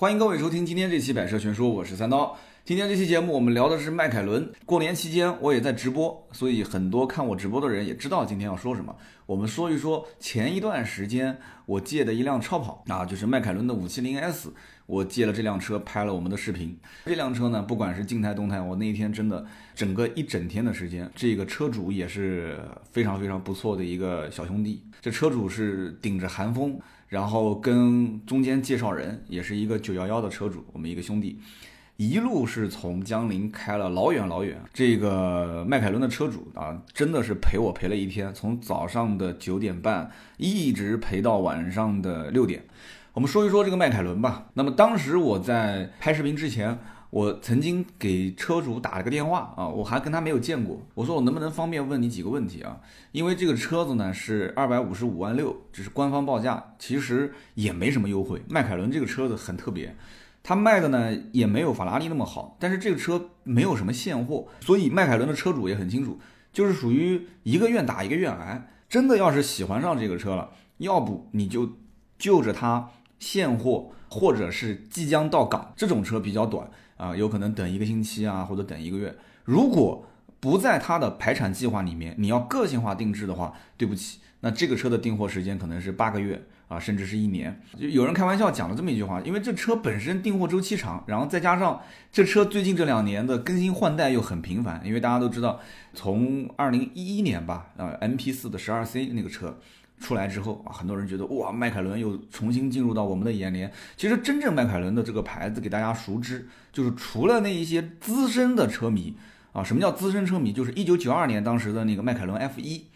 欢迎各位收听今天这期《百车全说》，我是三刀。今天这期节目我们聊的是迈凯伦。过年期间我也在直播，所以很多看我直播的人也知道今天要说什么。我们说一说前一段时间我借的一辆超跑啊，就是迈凯伦的 570S。我借了这辆车拍了我们的视频。这辆车呢，不管是静态动态，我那一天真的整个一整天的时间，这个车主也是非常非常不错的一个小兄弟。这车主是顶着寒风，然后跟中间介绍人也是一个九幺幺的车主，我们一个兄弟。一路是从江陵开了老远老远，这个迈凯伦的车主啊，真的是陪我陪了一天，从早上的九点半一直陪到晚上的六点。我们说一说这个迈凯伦吧。那么当时我在拍视频之前，我曾经给车主打了个电话啊，我还跟他没有见过，我说我能不能方便问你几个问题啊？因为这个车子呢是二百五十五万六，这是官方报价，其实也没什么优惠。迈凯伦这个车子很特别。它卖的呢也没有法拉利那么好，但是这个车没有什么现货，所以迈凯伦的车主也很清楚，就是属于一个愿打一个愿挨。真的要是喜欢上这个车了，要不你就就着它现货，或者是即将到港，这种车比较短啊，有可能等一个星期啊，或者等一个月。如果不在它的排产计划里面，你要个性化定制的话，对不起，那这个车的订货时间可能是八个月。啊，甚至是一年，就有人开玩笑讲了这么一句话，因为这车本身订货周期长，然后再加上这车最近这两年的更新换代又很频繁，因为大家都知道，从二零一一年吧，啊，MP 四的十二 C 那个车出来之后啊，很多人觉得哇，迈凯伦又重新进入到我们的眼帘。其实真正迈凯伦的这个牌子给大家熟知，就是除了那一些资深的车迷啊，什么叫资深车迷？就是一九九二年当时的那个迈凯伦 F 一。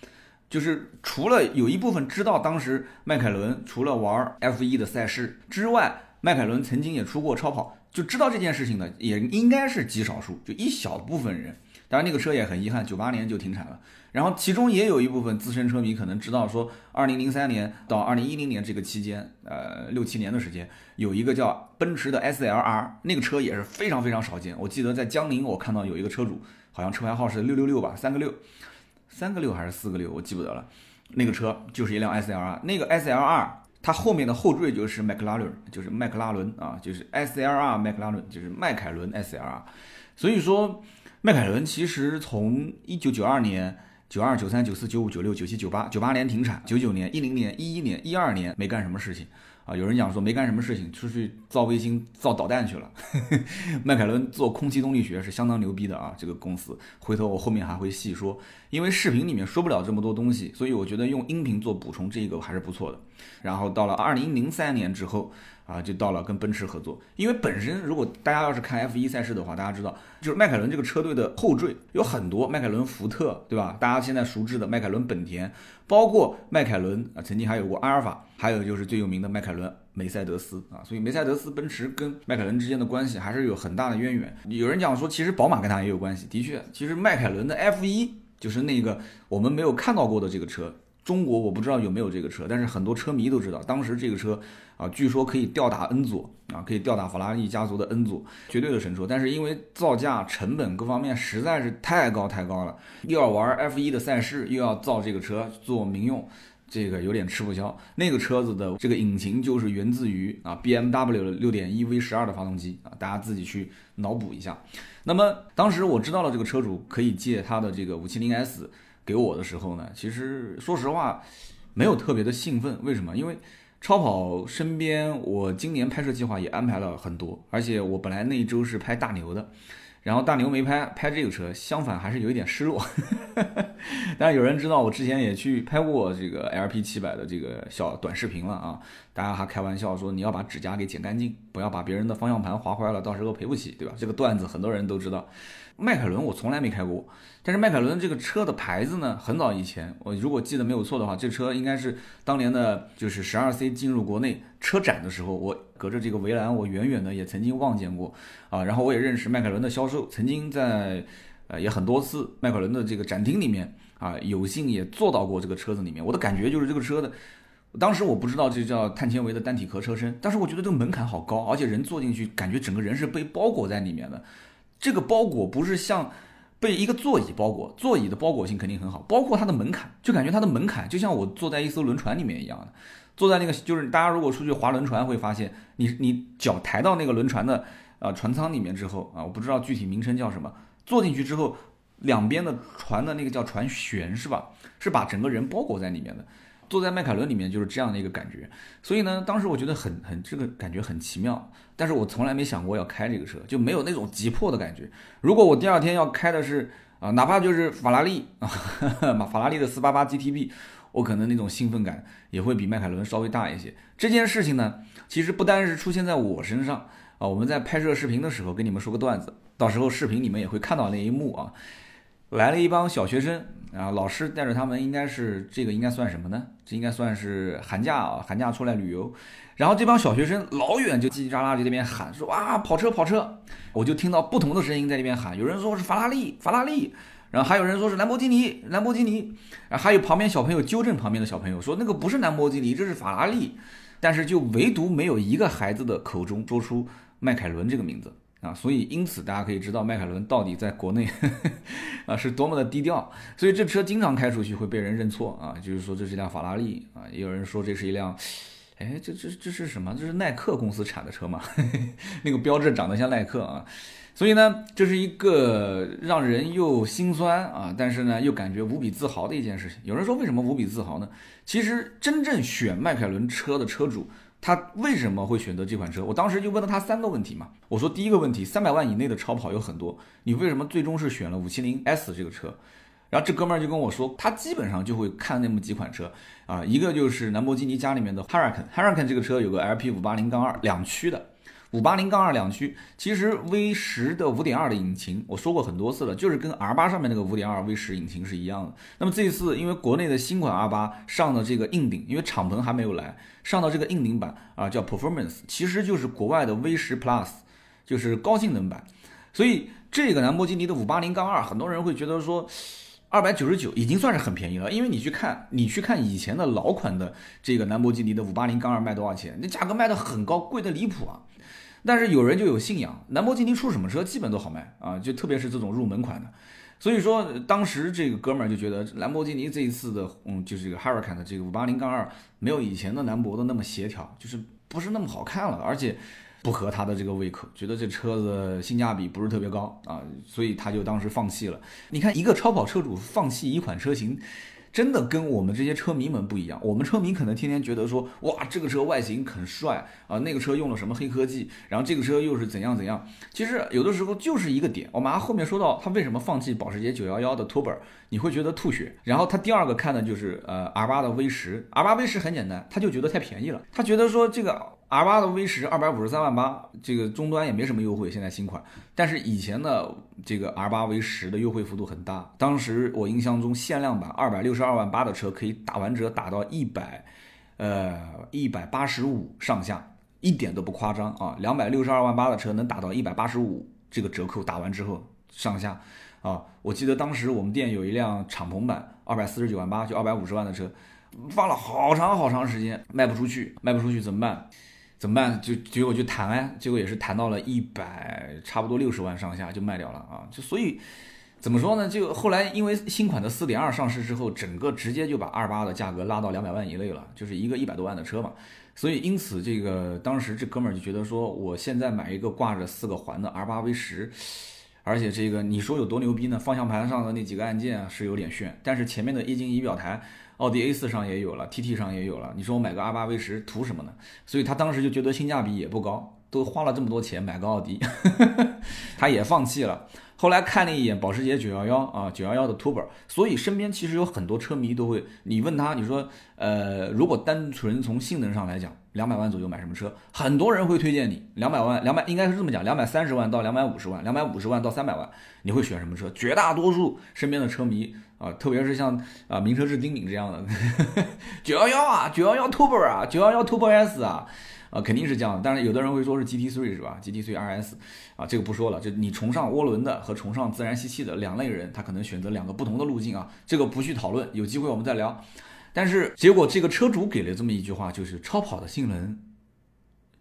就是除了有一部分知道当时迈凯伦除了玩 F1 的赛事之外，迈凯伦曾经也出过超跑，就知道这件事情的也应该是极少数，就一小部分人。当然那个车也很遗憾，九八年就停产了。然后其中也有一部分资深车迷可能知道，说二零零三年到二零一零年这个期间，呃六七年的时间，有一个叫奔驰的 SLR，那个车也是非常非常少见。我记得在江宁我看到有一个车主，好像车牌号是六六六吧，三个六。三个六还是四个六，我记不得了。那个车就是一辆 S L R，那个 S L R 它后面的后缀就是麦克拉伦，就是麦克拉伦啊，就是 S L R 麦克拉伦，就是迈凯伦 S L R。所以说，迈凯伦其实从一九九二年、九二、九三、九四、九五、九六、九七、九八，九八年停产，九九年、一零年、一一年、一二年没干什么事情。啊，有人讲说没干什么事情，出去造卫星、造导弹去了。迈凯伦做空气动力学是相当牛逼的啊，这个公司。回头我后面还会细说，因为视频里面说不了这么多东西，所以我觉得用音频做补充这个还是不错的。然后到了二零零三年之后。啊，就到了跟奔驰合作，因为本身如果大家要是看 F1 赛事的话，大家知道，就是迈凯伦这个车队的后缀有很多，迈凯伦福特，对吧？大家现在熟知的迈凯伦本田，包括迈凯伦啊，曾经还有过阿尔法，还有就是最有名的迈凯伦梅赛德斯啊，所以梅赛德斯奔驰跟迈凯伦之间的关系还是有很大的渊源。有人讲说，其实宝马跟它也有关系，的确，其实迈凯伦的 F1 就是那个我们没有看到过的这个车。中国我不知道有没有这个车，但是很多车迷都知道，当时这个车啊，据说可以吊打 N 佐啊，可以吊打法拉利家族的 N 佐，绝对的神车。但是因为造价成本各方面实在是太高太高了，又要玩 F1 的赛事，又要造这个车做民用，这个有点吃不消。那个车子的这个引擎就是源自于啊 BMW 六点一 V 十二的发动机啊，大家自己去脑补一下。那么当时我知道了这个车主可以借他的这个五七零 S。给我的时候呢，其实说实话，没有特别的兴奋。为什么？因为超跑身边，我今年拍摄计划也安排了很多，而且我本来那一周是拍大牛的，然后大牛没拍，拍这个车，相反还是有一点失落。但是有人知道我之前也去拍过这个 LP 七百的这个小短视频了啊，大家还开玩笑说你要把指甲给剪干净，不要把别人的方向盘划坏了，到时候赔不起，对吧？这个段子很多人都知道。迈凯伦我从来没开过，但是迈凯伦这个车的牌子呢，很早以前，我如果记得没有错的话，这车应该是当年的，就是十二 C 进入国内车展的时候，我隔着这个围栏，我远远的也曾经望见过啊。然后我也认识迈凯伦的销售，曾经在呃也很多次迈凯伦的这个展厅里面啊，有幸也坐到过这个车子里面。我的感觉就是这个车的，当时我不知道这叫碳纤维的单体壳车身，但是我觉得这个门槛好高，而且人坐进去，感觉整个人是被包裹在里面的。这个包裹不是像被一个座椅包裹，座椅的包裹性肯定很好，包括它的门槛，就感觉它的门槛就像我坐在一艘轮船里面一样的，坐在那个就是大家如果出去划轮船会发现，你你脚抬到那个轮船的呃船舱里面之后啊，我不知道具体名称叫什么，坐进去之后，两边的船的那个叫船舷是吧？是把整个人包裹在里面的。坐在迈凯伦里面就是这样的一个感觉，所以呢，当时我觉得很很这个感觉很奇妙，但是我从来没想过要开这个车，就没有那种急迫的感觉。如果我第二天要开的是啊，哪怕就是法拉利啊，法拉利的四八八 GTB，我可能那种兴奋感也会比迈凯伦稍微大一些。这件事情呢，其实不单是出现在我身上啊，我们在拍摄视频的时候跟你们说个段子，到时候视频你们也会看到那一幕啊。来了一帮小学生啊，老师带着他们，应该是这个应该算什么呢？这应该算是寒假啊，寒假出来旅游。然后这帮小学生老远就叽叽喳喳就那边喊说哇跑车跑车，我就听到不同的声音在那边喊，有人说是法拉利法拉利，然后还有人说是兰博基尼兰博基尼，然后还有旁边小朋友纠正旁边的小朋友说那个不是兰博基尼，这是法拉利，但是就唯独没有一个孩子的口中说出迈凯伦这个名字。啊，所以因此大家可以知道迈凯伦到底在国内 啊是多么的低调，所以这车经常开出去会被人认错啊，就是说这是一辆法拉利啊，也有人说这是一辆，哎，这这这是什么？这是耐克公司产的车吗？那个标志长得像耐克啊，所以呢，这是一个让人又心酸啊，但是呢又感觉无比自豪的一件事情。有人说为什么无比自豪呢？其实真正选迈凯伦车的车主。他为什么会选择这款车？我当时就问了他三个问题嘛。我说第一个问题，三百万以内的超跑有很多，你为什么最终是选了五七零 S 这个车？然后这哥们儿就跟我说，他基本上就会看那么几款车啊，一个就是兰博基尼家里面的 Huracan，Huracan 这个车有个 LP 五八零杠二两驱的。五八零杠二两驱，其实 V 十的五点二的引擎，我说过很多次了，就是跟 R 八上面那个五点二 V 十引擎是一样的。那么这一次，因为国内的新款 R 八上的这个硬顶，因为敞篷还没有来，上到这个硬顶版啊，叫 Performance，其实就是国外的 V 十 Plus，就是高性能版。所以这个兰博基尼的五八零杠二，很多人会觉得说，二百九十九已经算是很便宜了，因为你去看，你去看以前的老款的这个兰博基尼的五八零杠二卖多少钱？那价格卖的很高，贵的离谱啊！但是有人就有信仰，兰博基尼出什么车基本都好卖啊，就特别是这种入门款的。所以说当时这个哥们儿就觉得兰博基尼这一次的，嗯，就是这个 Huracan 的这个五八零杠二没有以前的兰博的那么协调，就是不是那么好看了，而且不合他的这个胃口，觉得这车子性价比不是特别高啊，所以他就当时放弃了。你看一个超跑车主放弃一款车型。真的跟我们这些车迷们不一样，我们车迷可能天天觉得说，哇，这个车外形很帅啊，那个车用了什么黑科技，然后这个车又是怎样怎样。其实有的时候就是一个点，我马上后面说到他为什么放弃保时捷911的 Turbo，你会觉得吐血。然后他第二个看的就是呃 R8 的 V10，R8 V10 很简单，他就觉得太便宜了，他觉得说这个。R 八的 V 十二百五十三万八，这个终端也没什么优惠，现在新款。但是以前的这个 R 八 V 十的优惠幅度很大，当时我印象中限量版二百六十二万八的车可以打完折打到一百，呃一百八十五上下，一点都不夸张啊。两百六十二万八的车能打到一百八十五，这个折扣打完之后上下，啊，我记得当时我们店有一辆敞篷版二百四十九万八，就二百五十万的车，放了好长好长时间卖不出去，卖不出去怎么办？怎么办？就结果就谈哎，结果也是谈到了一百，差不多六十万上下就卖掉了啊！就所以怎么说呢？就后来因为新款的四点二上市之后，整个直接就把二八的价格拉到两百万以内了，就是一个一百多万的车嘛。所以因此这个当时这哥们儿就觉得说，我现在买一个挂着四个环的 R 八 V 十，而且这个你说有多牛逼呢？方向盘上的那几个按键啊是有点炫，但是前面的液晶仪表台。奥迪 A 四上也有了，TT 上也有了。你说我买个 R 八 V 十图什么呢？所以他当时就觉得性价比也不高，都花了这么多钱买个奥迪，他也放弃了。后来看了一眼保时捷911啊，911的 Turbo，所以身边其实有很多车迷都会，你问他，你说，呃，如果单纯从性能上来讲，两百万左右买什么车？很多人会推荐你两百万，两百应该是这么讲，两百三十万到两百五十万，两百五十万到三百万，你会选什么车？绝大多数身边的车迷。啊，特别是像啊名车志丁敏这样的，九幺幺啊，九幺幺 Turbo 啊，九幺幺 Turbo S 啊，啊肯定是这样。但是有的人会说是 GT3 是吧？GT3 RS 啊，这个不说了。就你崇尚涡轮的和崇尚自然吸气的两类人，他可能选择两个不同的路径啊，这个不去讨论，有机会我们再聊。但是结果这个车主给了这么一句话，就是超跑的性能，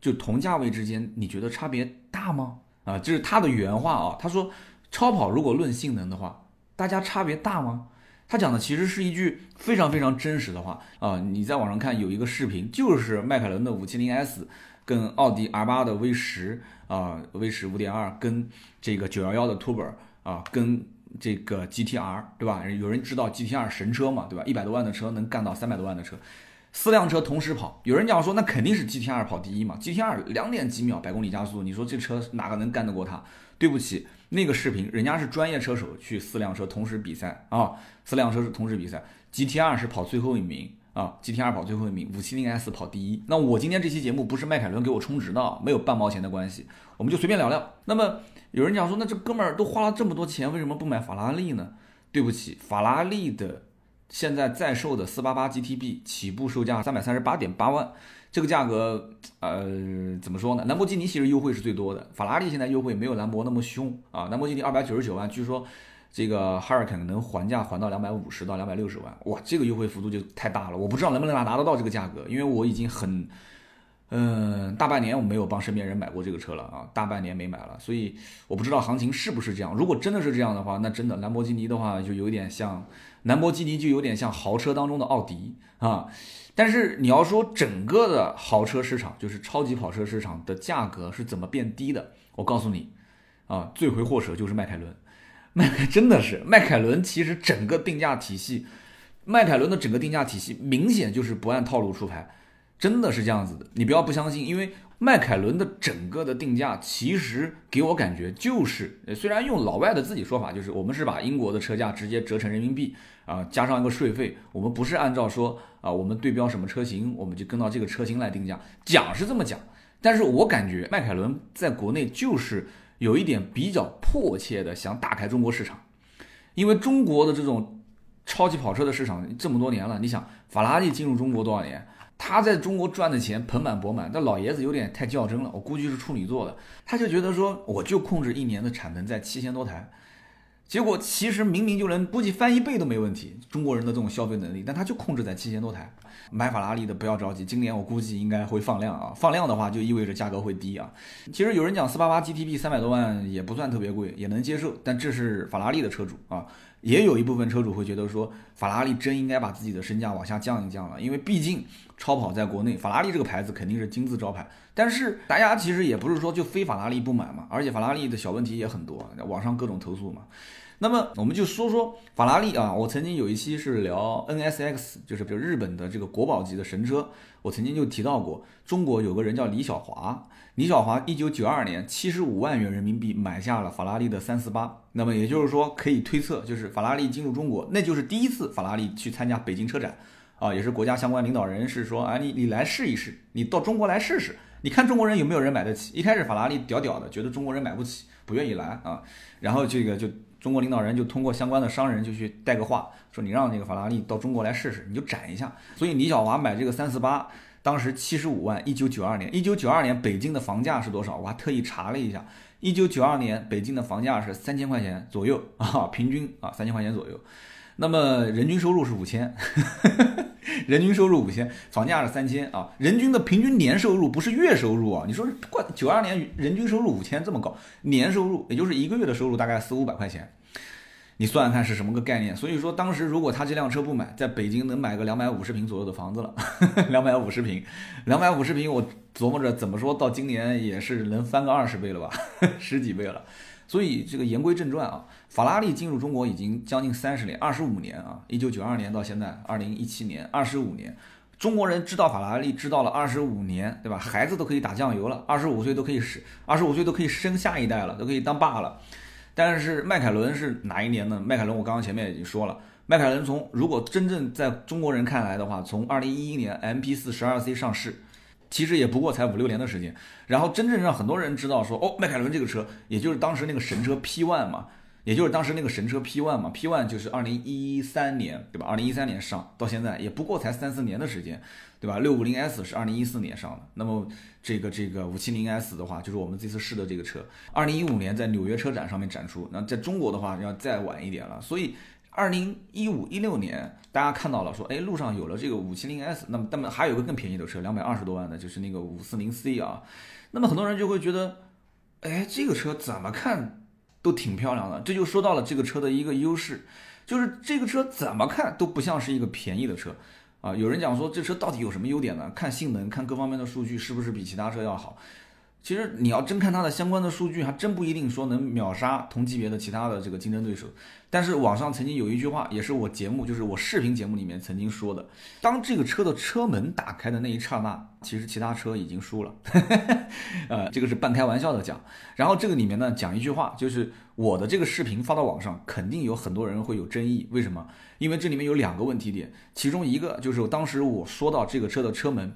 就同价位之间，你觉得差别大吗？啊，这是他的原话啊，他说。超跑如果论性能的话，大家差别大吗？他讲的其实是一句非常非常真实的话啊！你在网上看有一个视频，就是迈凯伦的 570S 跟奥迪 R8 的 V 十啊，V 十5.2跟这个911的 Turbo 啊，跟这个 GTR 对吧？有人知道 GTR 神车嘛，对吧？一百多万的车能干到三百多万的车，四辆车同时跑，有人讲说那肯定是 GTR 跑第一嘛，GTR 两点几秒百公里加速，你说这车哪个能干得过它？对不起。那个视频，人家是专业车手去四辆车同时比赛啊，四辆车是同时比赛，GT2 是跑最后一名啊，GT2 跑最后一名，570S 跑第一。那我今天这期节目不是迈凯伦给我充值的，没有半毛钱的关系，我们就随便聊聊。那么有人讲说，那这哥们儿都花了这么多钱，为什么不买法拉利呢？对不起，法拉利的现在在售的488 GTB 起步售价三百三十八点八万。这个价格，呃，怎么说呢？兰博基尼其实优惠是最多的，法拉利现在优惠没有兰博那么凶啊。兰博基尼二百九十九万，据说这个哈尔肯能还价还到两百五十到两百六十万，哇，这个优惠幅度就太大了。我不知道能不能拿拿得到这个价格，因为我已经很，嗯，大半年我没有帮身边人买过这个车了啊，大半年没买了，所以我不知道行情是不是这样。如果真的是这样的话，那真的兰博基尼的话就有点像，兰博基尼就有点像豪车当中的奥迪啊。但是你要说整个的豪车市场，就是超级跑车市场的价格是怎么变低的？我告诉你，啊，罪魁祸首就是迈凯伦。迈凯真的是迈凯伦，其实整个定价体系，迈凯伦的整个定价体系明显就是不按套路出牌，真的是这样子的。你不要不相信，因为迈凯伦的整个的定价，其实给我感觉就是，虽然用老外的自己说法，就是我们是把英国的车价直接折成人民币。啊，加上一个税费，我们不是按照说啊，我们对标什么车型，我们就跟到这个车型来定价。讲是这么讲，但是我感觉迈凯伦在国内就是有一点比较迫切的想打开中国市场，因为中国的这种超级跑车的市场这么多年了，你想法拉利进入中国多少年，他在中国赚的钱盆满钵满，但老爷子有点太较真了，我估计是处女座的，他就觉得说我就控制一年的产能在七千多台。结果其实明明就能估计翻一倍都没问题，中国人的这种消费能力，但他就控制在七千多台。买法拉利的不要着急，今年我估计应该会放量啊，放量的话就意味着价格会低啊。其实有人讲四八八 GTB 三百多万也不算特别贵，也能接受，但这是法拉利的车主啊，也有一部分车主会觉得说，法拉利真应该把自己的身价往下降一降了，因为毕竟超跑在国内，法拉利这个牌子肯定是金字招牌。但是大家其实也不是说就非法拉利不买嘛，而且法拉利的小问题也很多，网上各种投诉嘛。那么我们就说说法拉利啊，我曾经有一期是聊 NSX，就是比如日本的这个国宝级的神车，我曾经就提到过，中国有个人叫李小华，李小华一九九二年七十五万元人民币买下了法拉利的三四八，那么也就是说可以推测，就是法拉利进入中国，那就是第一次法拉利去参加北京车展啊，也是国家相关领导人是说，啊你你来试一试，你到中国来试试，你看中国人有没有人买得起？一开始法拉利屌屌的，觉得中国人买不起，不愿意来啊，然后这个就。中国领导人就通过相关的商人就去带个话，说你让那个法拉利到中国来试试，你就展一下。所以李小华买这个三四八，当时七十五万，一九九二年，一九九二年北京的房价是多少？我还特意查了一下，一九九二年北京的房价是三千块钱左右啊，平均啊三千块钱左右。那么人均收入是五千，人均收入五千，房价是三千啊，人均的平均年收入不是月收入啊，你说怪九二年人均收入五千这么高，年收入也就是一个月的收入大概四五百块钱，你算算看是什么个概念？所以说当时如果他这辆车不买，在北京能买个两百五十平左右的房子了，两百五十平，两百五十平，我琢磨着怎么说到今年也是能翻个二十倍了吧，十几倍了。所以这个言归正传啊，法拉利进入中国已经将近三十年，二十五年啊，一九九二年到现在二零一七年，二十五年，中国人知道法拉利知道了二十五年，对吧？孩子都可以打酱油了，二十五岁都可以生，二十五岁都可以生下一代了，都可以当爸了。但是迈凯伦是哪一年呢？迈凯伦我刚刚前面已经说了，迈凯伦从如果真正在中国人看来的话，从二零一一年 MP 四十二 C 上市。其实也不过才五六年的时间，然后真正让很多人知道说，哦，迈凯伦这个车，也就是当时那个神车 P1 嘛，也就是当时那个神车 P1 嘛，P1 就是二零一三年，对吧？二零一三年上到现在也不过才三四年的时间，对吧？六五零 S 是二零一四年上的，那么这个这个五七零 S 的话，就是我们这次试的这个车，二零一五年在纽约车展上面展出，那在中国的话要再晚一点了，所以。二零一五一六年，大家看到了说，哎，路上有了这个五七零 S，那么，那么还有个更便宜的车，两百二十多万的，就是那个五四零 C 啊。那么很多人就会觉得，哎，这个车怎么看都挺漂亮的。这就说到了这个车的一个优势，就是这个车怎么看都不像是一个便宜的车啊。有人讲说这车到底有什么优点呢？看性能，看各方面的数据是不是比其他车要好？其实你要真看它的相关的数据，还真不一定说能秒杀同级别的其他的这个竞争对手。但是网上曾经有一句话，也是我节目，就是我视频节目里面曾经说的：当这个车的车门打开的那一刹那，其实其他车已经输了。呃，这个是半开玩笑的讲。然后这个里面呢，讲一句话，就是我的这个视频发到网上，肯定有很多人会有争议。为什么？因为这里面有两个问题点，其中一个就是当时我说到这个车的车门，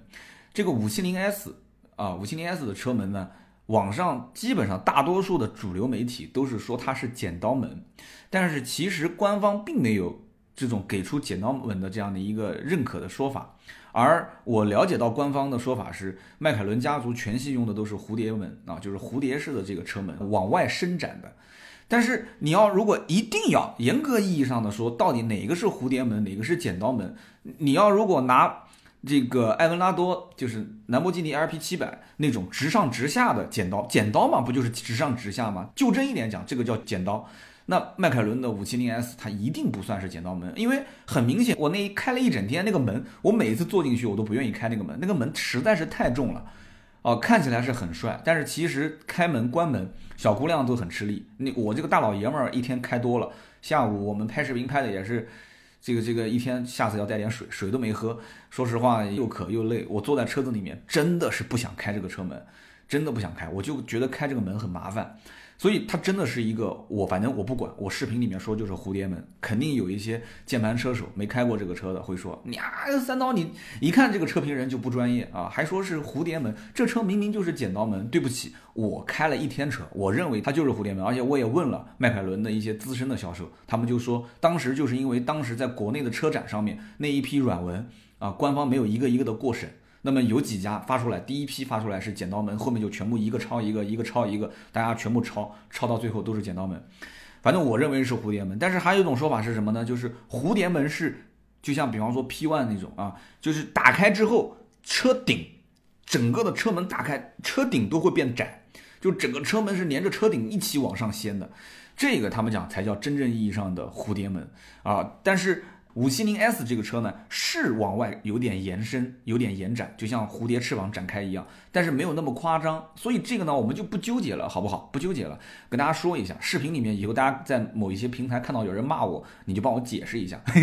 这个五七零 S。啊，五七零 S 的车门呢，网上基本上大多数的主流媒体都是说它是剪刀门，但是其实官方并没有这种给出剪刀门的这样的一个认可的说法。而我了解到官方的说法是，迈凯伦家族全系用的都是蝴蝶门啊，就是蝴蝶式的这个车门往外伸展的。但是你要如果一定要严格意义上的说，到底哪个是蝴蝶门，哪个是剪刀门？你要如果拿。这个埃文拉多就是兰博基尼 LP 七百那种直上直下的剪刀，剪刀嘛，不就是直上直下吗？就真一点讲，这个叫剪刀。那迈凯伦的五七零 S 它一定不算是剪刀门，因为很明显，我那一开了一整天那个门，我每次坐进去我都不愿意开那个门，那个门实在是太重了。哦，看起来是很帅，但是其实开门关门小姑娘都很吃力。你我这个大老爷们儿一天开多了，下午我们拍视频拍的也是。这个这个一天，下次要带点水，水都没喝。说实话，又渴又累，我坐在车子里面，真的是不想开这个车门，真的不想开，我就觉得开这个门很麻烦。所以它真的是一个，我反正我不管，我视频里面说就是蝴蝶门，肯定有一些键盘车手没开过这个车的会说，呀三刀你一看这个车评人就不专业啊，还说是蝴蝶门，这车明明就是剪刀门。对不起，我开了一天车，我认为它就是蝴蝶门，而且我也问了迈凯伦的一些资深的销售，他们就说当时就是因为当时在国内的车展上面那一批软文啊，官方没有一个一个的过审。那么有几家发出来，第一批发出来是剪刀门，后面就全部一个抄一个，一个抄一个，大家全部抄，抄到最后都是剪刀门。反正我认为是蝴蝶门，但是还有一种说法是什么呢？就是蝴蝶门是就像比方说 P1 那种啊，就是打开之后车顶整个的车门打开，车顶都会变窄，就整个车门是连着车顶一起往上掀的，这个他们讲才叫真正意义上的蝴蝶门啊，但是。五七零 S 这个车呢，是往外有点延伸，有点延展，就像蝴蝶翅膀展开一样，但是没有那么夸张。所以这个呢，我们就不纠结了，好不好？不纠结了，跟大家说一下，视频里面以后大家在某一些平台看到有人骂我，你就帮我解释一下，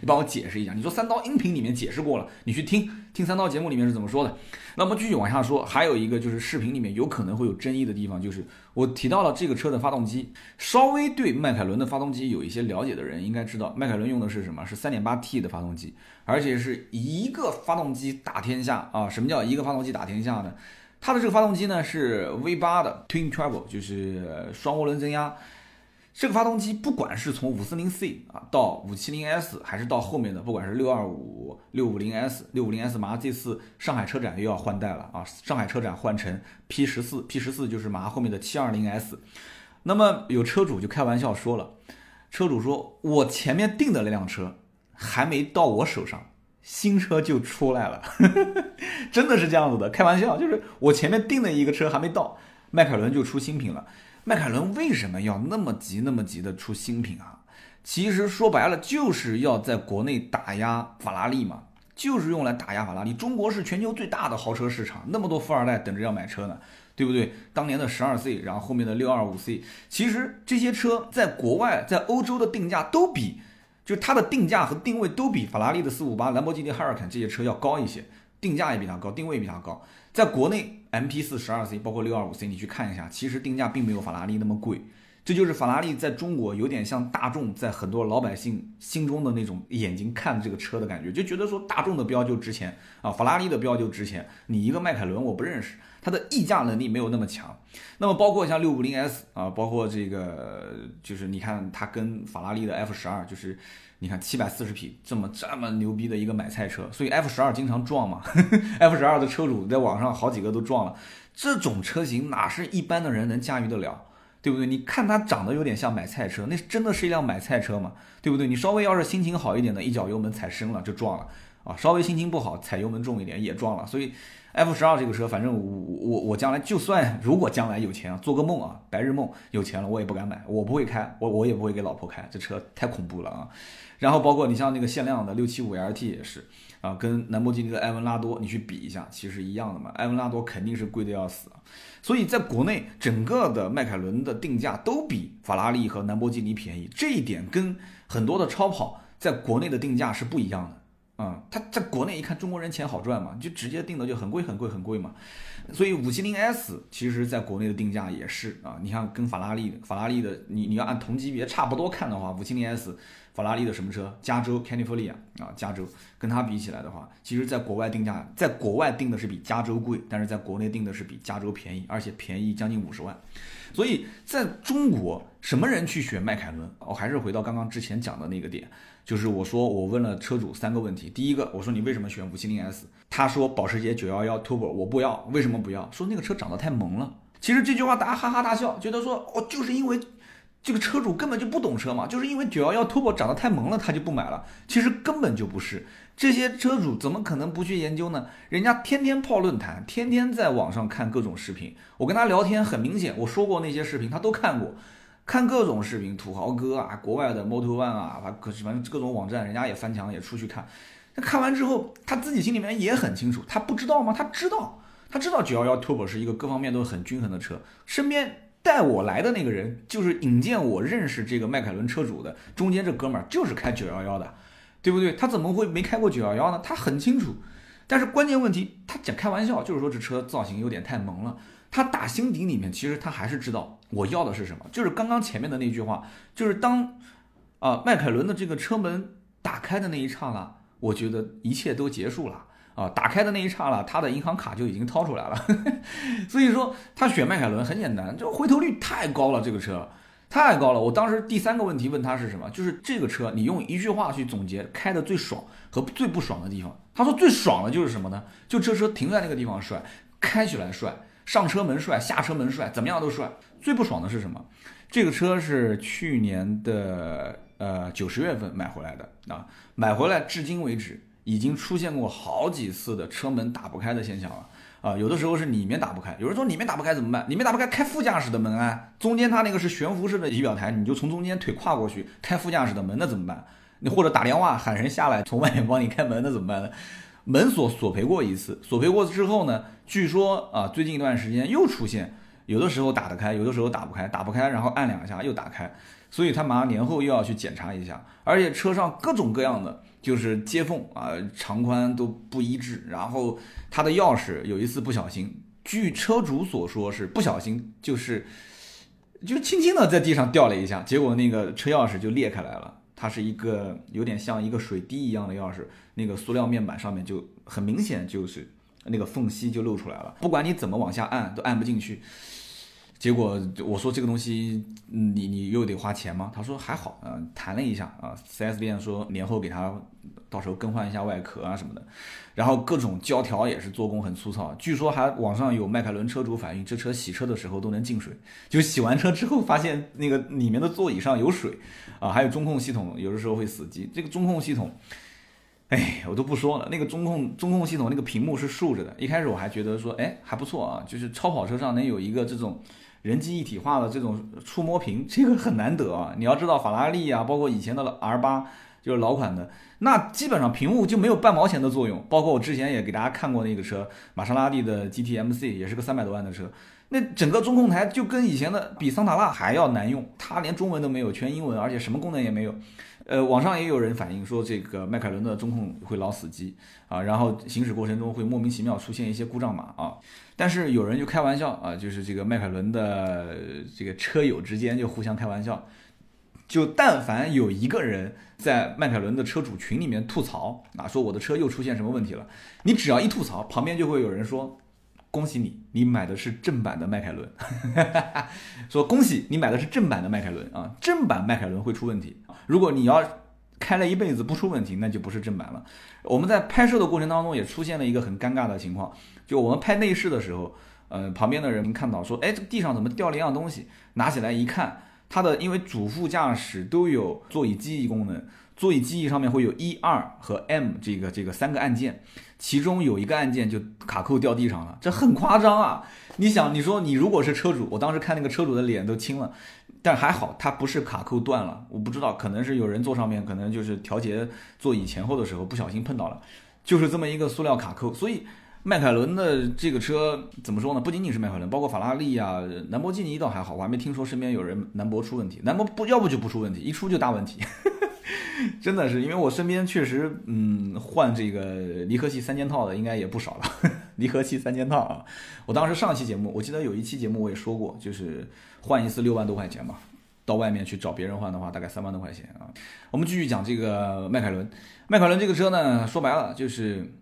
你帮我解释一下。你说三刀音频里面解释过了，你去听听三刀节目里面是怎么说的。那么继续往下说，还有一个就是视频里面有可能会有争议的地方，就是我提到了这个车的发动机，稍微对迈凯伦的发动机有一些了解的人应该知道，迈凯伦用的是。什么是三点八 T 的发动机，而且是一个发动机打天下啊？什么叫一个发动机打天下呢？它的这个发动机呢是 V 八的 Twin Turbo，就是双涡轮增压。这个发动机不管是从五四零 C 啊到五七零 S，还是到后面的不管是六二五、六五零 S、六五零 S，马上这次上海车展又要换代了啊！上海车展换成 P 十四，P 十四就是马上后面的七二零 S。那么有车主就开玩笑说了。车主说：“我前面订的那辆车还没到我手上，新车就出来了，真的是这样子的，开玩笑，就是我前面订的一个车还没到，迈凯伦就出新品了。迈凯伦为什么要那么急那么急的出新品啊？其实说白了就是要在国内打压法拉利嘛，就是用来打压法拉利。中国是全球最大的豪车市场，那么多富二代等着要买车呢。”对不对？当年的十二 C，然后后面的六二五 C，其实这些车在国外，在欧洲的定价都比，就它的定价和定位都比法拉利的四五八、兰博基尼海尔坎这些车要高一些，定价也比它高，定位比它高。在国内，MP 四十二 C，包括六二五 C，你去看一下，其实定价并没有法拉利那么贵。这就是法拉利在中国有点像大众在很多老百姓心中的那种眼睛看这个车的感觉，就觉得说大众的标就值钱啊，法拉利的标就值钱。你一个迈凯伦我不认识，它的溢价能力没有那么强。那么包括像六五零 S 啊，包括这个就是你看它跟法拉利的 F 十二，就是你看七百四十匹这么这么牛逼的一个买菜车，所以 F 十二经常撞嘛，F 十二的车主在网上好几个都撞了。这种车型哪是一般的人能驾驭得了？对不对？你看它长得有点像买菜车，那真的是一辆买菜车嘛？对不对？你稍微要是心情好一点的，一脚油门踩深了就撞了啊；稍微心情不好，踩油门重一点也撞了。所以 F 十二这个车，反正我我我将来就算如果将来有钱啊，做个梦啊，白日梦，有钱了我也不敢买，我不会开，我我也不会给老婆开，这车太恐怖了啊。然后包括你像那个限量的六七五 LT 也是啊，跟兰博基尼的埃文拉多你去比一下，其实一样的嘛。埃文拉多肯定是贵的要死。所以在国内整个的迈凯伦的定价都比法拉利和兰博基尼便宜，这一点跟很多的超跑在国内的定价是不一样的。啊，他在国内一看中国人钱好赚嘛，就直接定的就很贵很贵很贵嘛，所以五七零 S 其实在国内的定价也是啊，你看跟法拉利法拉利的你你要按同级别差不多看的话，五七零 S 法拉利的什么车？加州 California 啊，加州。跟它比起来的话，其实在国外定价，在国外定的是比加州贵，但是在国内定的是比加州便宜，而且便宜将近五十万，所以在中国什么人去选迈凯伦？我还是回到刚刚之前讲的那个点。就是我说，我问了车主三个问题。第一个，我说你为什么选五七零 S？他说保时捷九幺幺 Turbo 我不要，为什么不要？说那个车长得太萌了。其实这句话大家哈哈大笑，觉得说哦，就是因为这个车主根本就不懂车嘛，就是因为九幺幺 Turbo 长得太萌了，他就不买了。其实根本就不是，这些车主怎么可能不去研究呢？人家天天泡论坛，天天在网上看各种视频。我跟他聊天，很明显，我说过那些视频他都看过。看各种视频，土豪哥啊，国外的 Moto One 啊，反正反正各种网站，人家也翻墙，也出去看。那看完之后，他自己心里面也很清楚，他不知道吗？他知道，他知道911 Turbo 是一个各方面都很均衡的车。身边带我来的那个人，就是引荐我认识这个迈凯伦车主的，中间这哥们儿就是开911的，对不对？他怎么会没开过911呢？他很清楚。但是关键问题，他讲开玩笑，就是说这车造型有点太萌了。他打心底里面，其实他还是知道我要的是什么，就是刚刚前面的那句话，就是当啊迈凯伦的这个车门打开的那一刹那，我觉得一切都结束了啊！打开的那一刹那，他的银行卡就已经掏出来了。所以说他选迈凯伦很简单，就回头率太高了，这个车太高了。我当时第三个问题问他是什么，就是这个车你用一句话去总结开的最爽和最不爽的地方。他说最爽的就是什么呢？就这车停在那个地方帅，开起来帅。上车门帅，下车门帅，怎么样都帅。最不爽的是什么？这个车是去年的呃九十月份买回来的啊，买回来至今为止已经出现过好几次的车门打不开的现象了啊。有的时候是里面打不开，有人说里面打不开怎么办？里面打不开，开副驾驶的门啊。中间它那个是悬浮式的仪表台，你就从中间腿跨过去开副驾驶的门，那怎么办？你或者打电话喊人下来从外面帮你开门，那怎么办呢？门锁索赔过一次，索赔过之后呢，据说啊，最近一段时间又出现，有的时候打得开，有的时候打不开，打不开，然后按两下又打开，所以他马上年后又要去检查一下，而且车上各种各样的就是接缝啊，长宽都不一致，然后他的钥匙有一次不小心，据车主所说是不小心，就是就轻轻的在地上掉了一下，结果那个车钥匙就裂开来了。它是一个有点像一个水滴一样的钥匙，那个塑料面板上面就很明显就是那个缝隙就露出来了，不管你怎么往下按都按不进去。结果我说这个东西你你又得花钱吗？他说还好，嗯，谈了一下啊，4S 店说年后给他到时候更换一下外壳啊什么的，然后各种胶条也是做工很粗糙，据说还网上有迈凯伦车主反映这车洗车的时候都能进水，就洗完车之后发现那个里面的座椅上有水啊，还有中控系统有的时候会死机，这个中控系统，哎，我都不说了，那个中控中控系统那个屏幕是竖着的，一开始我还觉得说哎还不错啊，就是超跑车上能有一个这种。人机一体化的这种触摸屏，这个很难得啊！你要知道，法拉利啊，包括以前的 R 八，就是老款的，那基本上屏幕就没有半毛钱的作用。包括我之前也给大家看过那个车，玛莎拉蒂的 GTMC，也是个三百多万的车，那整个中控台就跟以前的比桑塔纳还要难用，它连中文都没有，全英文，而且什么功能也没有。呃，网上也有人反映说，这个迈凯伦的中控会老死机啊，然后行驶过程中会莫名其妙出现一些故障码啊。但是有人就开玩笑啊，就是这个迈凯伦的这个车友之间就互相开玩笑，就但凡有一个人在迈凯伦的车主群里面吐槽啊，说我的车又出现什么问题了，你只要一吐槽，旁边就会有人说。恭喜你，你买的是正版的迈凯伦。说恭喜你买的是正版的迈凯伦啊，正版迈凯伦会出问题。如果你要开了一辈子不出问题，那就不是正版了。我们在拍摄的过程当中也出现了一个很尴尬的情况，就我们拍内饰的时候，呃，旁边的人看到说，哎，这个地上怎么掉了一样东西？拿起来一看，它的因为主副驾驶都有座椅记忆功能，座椅记忆上面会有一二和 M 这个这个三个按键，其中有一个按键就卡扣掉地上了，这很夸张啊！你想，你说你如果是车主，我当时看那个车主的脸都青了，但还好它不是卡扣断了，我不知道可能是有人坐上面，可能就是调节座椅前后的时候不小心碰到了，就是这么一个塑料卡扣，所以。迈凯伦的这个车怎么说呢？不仅仅是迈凯伦，包括法拉利啊、兰博基尼倒还好，我还没听说身边有人兰博出问题。兰博不要不就不出问题，一出就大问题。真的是，因为我身边确实，嗯，换这个离合器三件套的应该也不少了。离合器三件套啊，我当时上期节目，我记得有一期节目我也说过，就是换一次六万多块钱嘛，到外面去找别人换的话，大概三万多块钱啊。我们继续讲这个迈凯伦，迈凯伦这个车呢，说白了就是。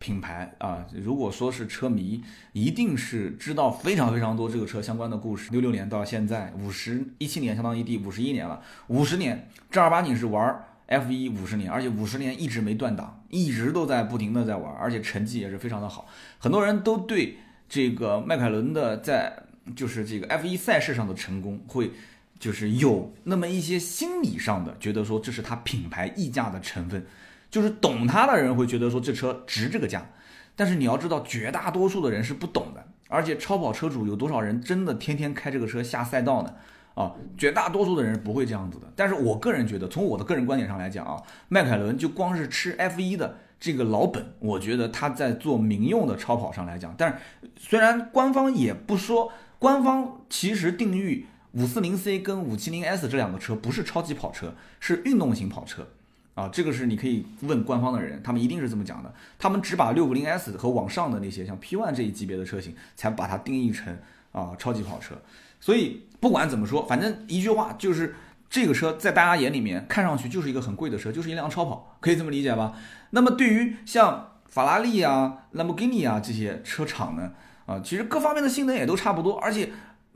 品牌啊，如果说是车迷，一定是知道非常非常多这个车相关的故事。六六年到现在五十一七年，相当于第五十一年了。五十年正儿八经是玩 F 一五十年，而且五十年一直没断档，一直都在不停的在玩，而且成绩也是非常的好。很多人都对这个迈凯伦的在就是这个 F 一赛事上的成功，会就是有那么一些心理上的觉得说这是它品牌溢价的成分。就是懂它的人会觉得说这车值这个价，但是你要知道，绝大多数的人是不懂的。而且超跑车主有多少人真的天天开这个车下赛道呢？啊，绝大多数的人不会这样子的。但是我个人觉得，从我的个人观点上来讲啊，迈凯伦就光是吃 F1 的这个老本，我觉得他在做民用的超跑上来讲，但是虽然官方也不说，官方其实定义五四零 C 跟五七零 S 这两个车不是超级跑车，是运动型跑车。啊，这个是你可以问官方的人，他们一定是这么讲的。他们只把六五零 S 和往上的那些像 P1 这一级别的车型，才把它定义成啊超级跑车。所以不管怎么说，反正一句话就是，这个车在大家眼里面看上去就是一个很贵的车，就是一辆超跑，可以这么理解吧？那么对于像法拉利啊、兰博基尼啊这些车厂呢，啊，其实各方面的性能也都差不多，而且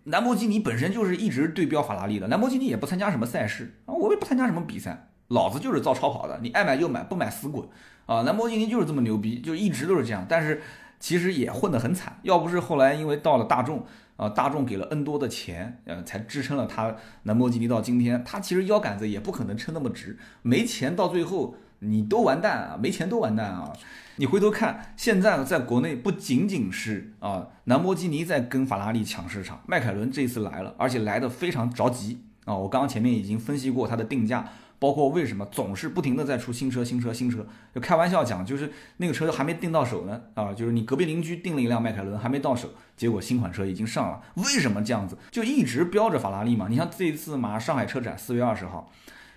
兰博基尼本身就是一直对标法拉利的，兰博基尼也不参加什么赛事啊，我也不参加什么比赛。老子就是造超跑的，你爱买就买，不买死滚啊！兰博基尼就是这么牛逼，就一直都是这样。但是其实也混得很惨，要不是后来因为到了大众啊，大众给了 N 多的钱，呃，才支撑了他兰博基尼到今天。他其实腰杆子也不可能撑那么直，没钱到最后你都完蛋啊，没钱都完蛋啊！你回头看，现在在国内不仅仅是啊，兰博基尼在跟法拉利抢市场，迈凯伦这次来了，而且来的非常着急啊！我刚刚前面已经分析过它的定价。包括为什么总是不停的在出新车、新车、新车？就开玩笑讲，就是那个车还没订到手呢，啊，就是你隔壁邻居订了一辆迈凯伦还没到手，结果新款车已经上了。为什么这样子？就一直标着法拉利嘛。你像这一次马上上海车展四月二十号，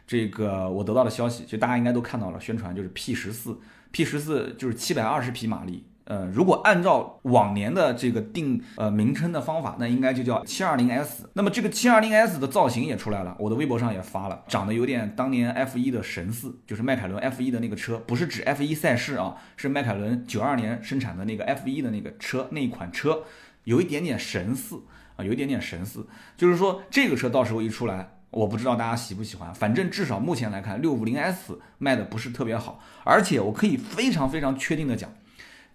这个我得到的消息，就大家应该都看到了，宣传就是 P 十四，P 十四就是七百二十匹马力。呃，如果按照往年的这个定呃名称的方法，那应该就叫 720S。那么这个 720S 的造型也出来了，我的微博上也发了，长得有点当年 F1 的神似，就是迈凯伦 F1 的那个车，不是指 F1 赛事啊，是迈凯伦九二年生产的那个 F1 的那个车那一款车，有一点点神似啊，有一点点神似。就是说这个车到时候一出来，我不知道大家喜不喜欢，反正至少目前来看，650S 卖的不是特别好，而且我可以非常非常确定的讲。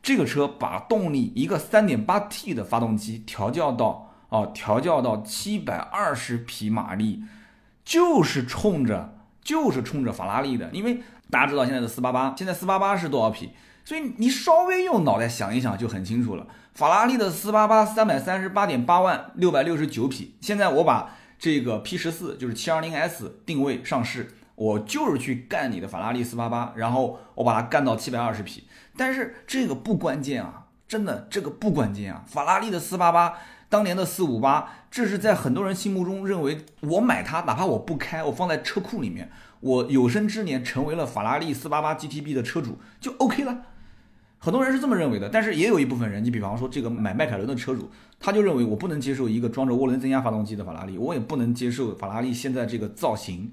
这个车把动力一个 3.8T 的发动机调教到哦，调教到720匹马力，就是冲着就是冲着法拉利的。因为大家知道现在的488，现在488是多少匹？所以你稍微用脑袋想一想就很清楚了。法拉利的488 338.8万669匹，现在我把这个 P14 就是 720S 定位上市，我就是去干你的法拉利488，然后我把它干到720匹。但是这个不关键啊，真的这个不关键啊。法拉利的四八八，当年的四五八，这是在很多人心目中认为，我买它，哪怕我不开，我放在车库里面，我有生之年成为了法拉利四八八 GTB 的车主就 OK 了。很多人是这么认为的，但是也有一部分人，你比方说这个买迈凯伦的车主，他就认为我不能接受一个装着涡轮增压发动机的法拉利，我也不能接受法拉利现在这个造型，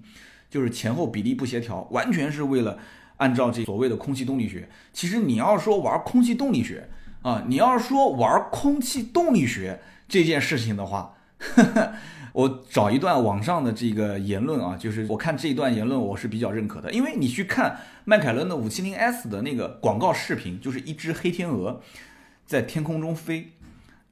就是前后比例不协调，完全是为了。按照这所谓的空气动力学，其实你要说玩空气动力学啊，你要说玩空气动力学这件事情的话，我找一段网上的这个言论啊，就是我看这一段言论我是比较认可的，因为你去看迈凯伦的五七零 S 的那个广告视频，就是一只黑天鹅在天空中飞。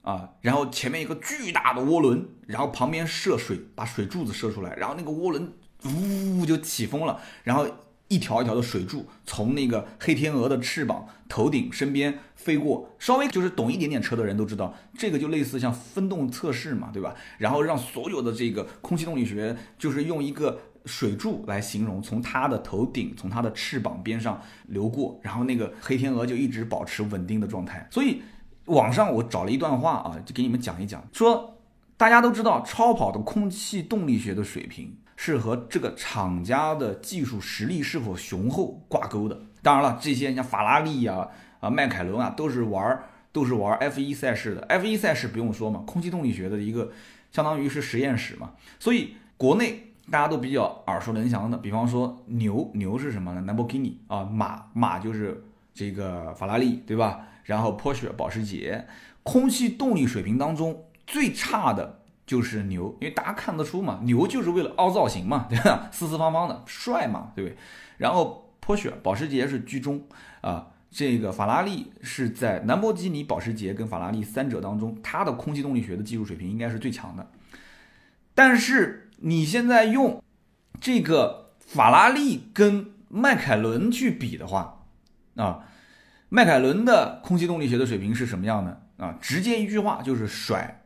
啊，然后前面一个巨大的涡轮，然后旁边射水，把水柱子射出来，然后那个涡轮呜就起风了，然后一条一条的水柱从那个黑天鹅的翅膀、头顶、身边飞过，稍微就是懂一点点车的人都知道，这个就类似像分动测试嘛，对吧？然后让所有的这个空气动力学就是用一个。水柱来形容，从它的头顶，从它的翅膀边上流过，然后那个黑天鹅就一直保持稳定的状态。所以网上我找了一段话啊，就给你们讲一讲，说大家都知道超跑的空气动力学的水平是和这个厂家的技术实力是否雄厚挂钩的。当然了，这些你像法拉利呀、啊迈凯伦啊，都是玩都是玩 F1 赛事的。F1 赛事不用说嘛，空气动力学的一个相当于是实验室嘛。所以国内。大家都比较耳熟能详的，比方说牛牛是什么呢兰博基尼啊，马马就是这个法拉利，对吧？然后 Porsche 保时捷，空气动力水平当中最差的就是牛，因为大家看得出嘛，牛就是为了凹造型嘛，对吧？四四方方的帅嘛，对不对？然后 push 保时捷是居中啊，这个法拉利是在兰博基尼、保时捷跟法拉利三者当中，它的空气动力学的技术水平应该是最强的，但是。你现在用这个法拉利跟迈凯伦去比的话，啊，迈凯伦的空气动力学的水平是什么样的啊？直接一句话就是甩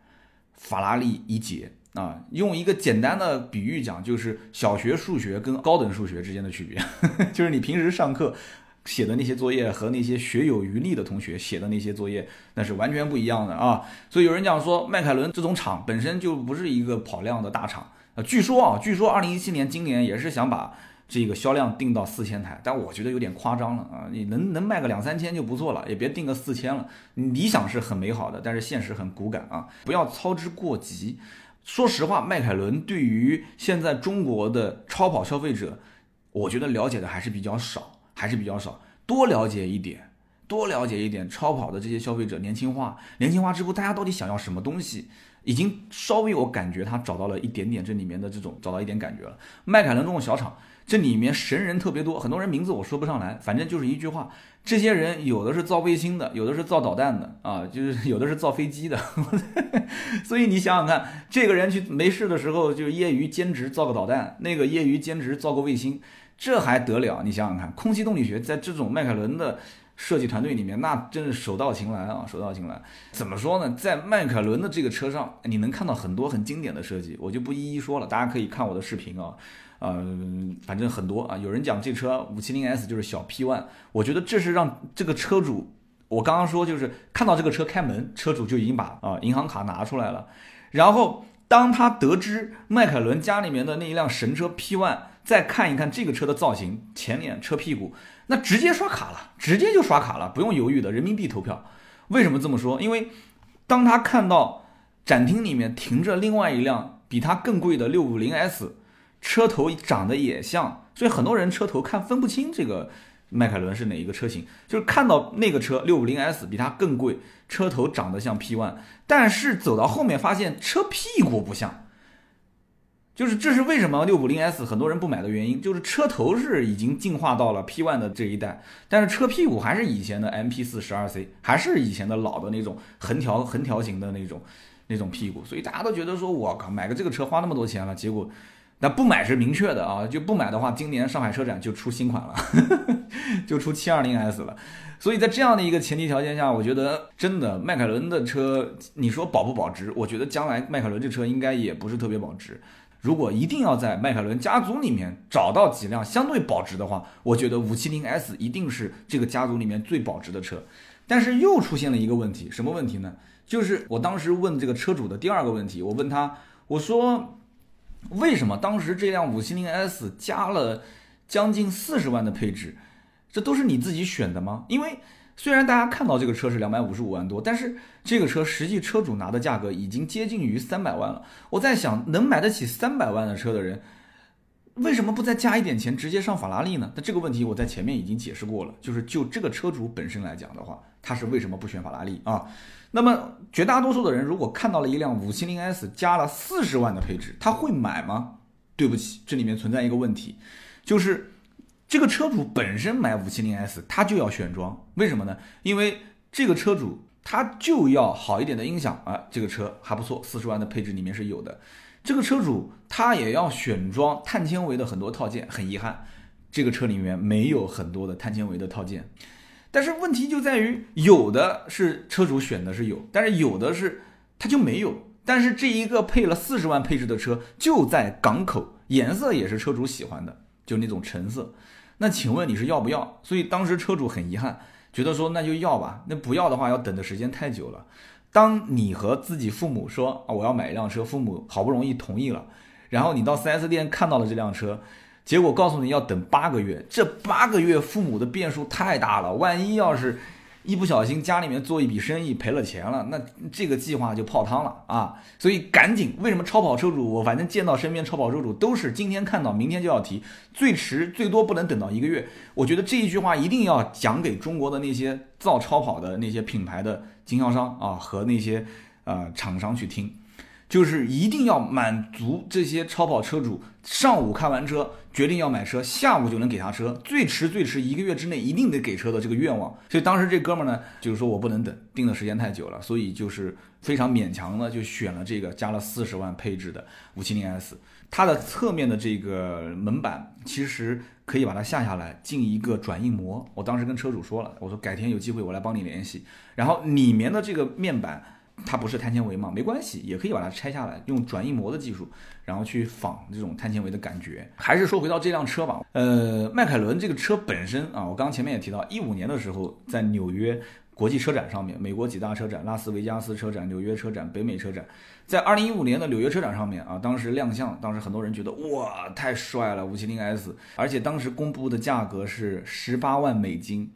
法拉利一截啊！用一个简单的比喻讲，就是小学数学跟高等数学之间的区别，就是你平时上课。写的那些作业和那些学有余力的同学写的那些作业，那是完全不一样的啊！所以有人讲说，迈凯伦这种厂本身就不是一个跑量的大厂啊。据说啊，据说二零一七年今年也是想把这个销量定到四千台，但我觉得有点夸张了啊！你能能卖个两三千就不错了，也别定个四千了。理想是很美好的，但是现实很骨感啊！不要操之过急。说实话，迈凯伦对于现在中国的超跑消费者，我觉得了解的还是比较少。还是比较少，多了解一点，多了解一点超跑的这些消费者年轻化，年轻化之后，大家到底想要什么东西？已经稍微我感觉他找到了一点点这里面的这种找到一点感觉了。迈凯伦这种小厂，这里面神人特别多，很多人名字我说不上来，反正就是一句话，这些人有的是造卫星的，有的是造导弹的啊，就是有的是造飞机的。所以你想想看，这个人去没事的时候就业余兼职造个导弹，那个业余兼职造个卫星。这还得了？你想想看，空气动力学在这种迈凯伦的设计团队里面，那真是手到擒来啊，手到擒来。怎么说呢？在迈凯伦的这个车上，你能看到很多很经典的设计，我就不一一说了，大家可以看我的视频啊。呃，反正很多啊。有人讲这车五七零 S 就是小 P One，我觉得这是让这个车主，我刚刚说就是看到这个车开门，车主就已经把啊银行卡拿出来了，然后当他得知迈凯伦家里面的那一辆神车 P One。再看一看这个车的造型，前脸、车屁股，那直接刷卡了，直接就刷卡了，不用犹豫的，人民币投票。为什么这么说？因为当他看到展厅里面停着另外一辆比它更贵的六五零 S，车头长得也像，所以很多人车头看分不清这个迈凯伦是哪一个车型，就是看到那个车六五零 S 比它更贵，车头长得像 P One，但是走到后面发现车屁股不像。就是这是为什么六五零 S 很多人不买的原因，就是车头是已经进化到了 P One 的这一代，但是车屁股还是以前的 MP 四十二 C，还是以前的老的那种横条横条形的那种那种屁股，所以大家都觉得说，我靠，买个这个车花那么多钱了，结果那不买是明确的啊，就不买的话，今年上海车展就出新款了，就出七二零 S 了，所以在这样的一个前提条件下，我觉得真的迈凯伦的车，你说保不保值？我觉得将来迈凯伦这车应该也不是特别保值。如果一定要在迈凯伦家族里面找到几辆相对保值的话，我觉得五七零 S 一定是这个家族里面最保值的车。但是又出现了一个问题，什么问题呢？就是我当时问这个车主的第二个问题，我问他，我说为什么当时这辆五七零 S 加了将近四十万的配置，这都是你自己选的吗？因为。虽然大家看到这个车是两百五十五万多，但是这个车实际车主拿的价格已经接近于三百万了。我在想，能买得起三百万的车的人，为什么不再加一点钱直接上法拉利呢？那这个问题我在前面已经解释过了，就是就这个车主本身来讲的话，他是为什么不选法拉利啊？那么绝大多数的人如果看到了一辆五七零 S 加了四十万的配置，他会买吗？对不起，这里面存在一个问题，就是。这个车主本身买五七零 S，他就要选装，为什么呢？因为这个车主他就要好一点的音响啊，这个车还不错，四十万的配置里面是有的。这个车主他也要选装碳纤维的很多套件，很遗憾，这个车里面没有很多的碳纤维的套件。但是问题就在于，有的是车主选的是有，但是有的是它就没有。但是这一个配了四十万配置的车就在港口，颜色也是车主喜欢的，就那种橙色。那请问你是要不要？所以当时车主很遗憾，觉得说那就要吧。那不要的话要等的时间太久了。当你和自己父母说啊我要买一辆车，父母好不容易同意了，然后你到 4S 店看到了这辆车。结果告诉你要等八个月，这八个月父母的变数太大了，万一要是一不小心家里面做一笔生意赔了钱了，那这个计划就泡汤了啊！所以赶紧，为什么超跑车主我反正见到身边超跑车主都是今天看到明天就要提，最迟最多不能等到一个月。我觉得这一句话一定要讲给中国的那些造超跑的那些品牌的经销商啊和那些呃厂商去听。就是一定要满足这些超跑车主，上午看完车决定要买车，下午就能给他车，最迟最迟一个月之内一定得给车的这个愿望。所以当时这哥们呢，就是说我不能等，定的时间太久了，所以就是非常勉强的就选了这个加了四十万配置的五七零 S。它的侧面的这个门板其实可以把它下下来进一个转印膜。我当时跟车主说了，我说改天有机会我来帮你联系。然后里面的这个面板。它不是碳纤维嘛？没关系，也可以把它拆下来，用转印膜的技术，然后去仿这种碳纤维的感觉。还是说回到这辆车吧，呃，迈凯伦这个车本身啊，我刚前面也提到，一五年的时候在纽约国际车展上面，美国几大车展，拉斯维加斯车展、纽约车展、北美车展，在二零一五年的纽约车展上面啊，当时亮相，当时很多人觉得哇，太帅了，五七零 S，而且当时公布的价格是十八万美金。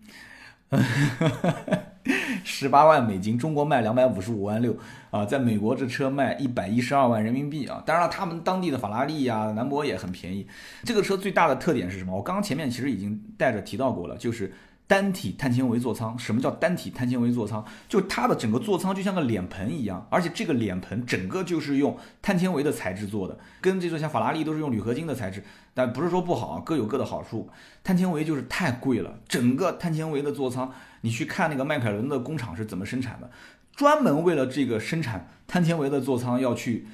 十八万美金，中国卖两百五十五万六啊，在美国这车卖一百一十二万人民币啊。当然了，他们当地的法拉利呀、兰博也很便宜。这个车最大的特点是什么？我刚刚前面其实已经带着提到过了，就是单体碳纤维座舱。什么叫单体碳纤维座舱？就它的整个座舱就像个脸盆一样，而且这个脸盆整个就是用碳纤维的材质做的，跟这座像法拉利都是用铝合金的材质，但不是说不好，各有各的好处。碳纤维就是太贵了，整个碳纤维的座舱。你去看那个迈凯伦的工厂是怎么生产的，专门为了这个生产碳纤维的座舱要去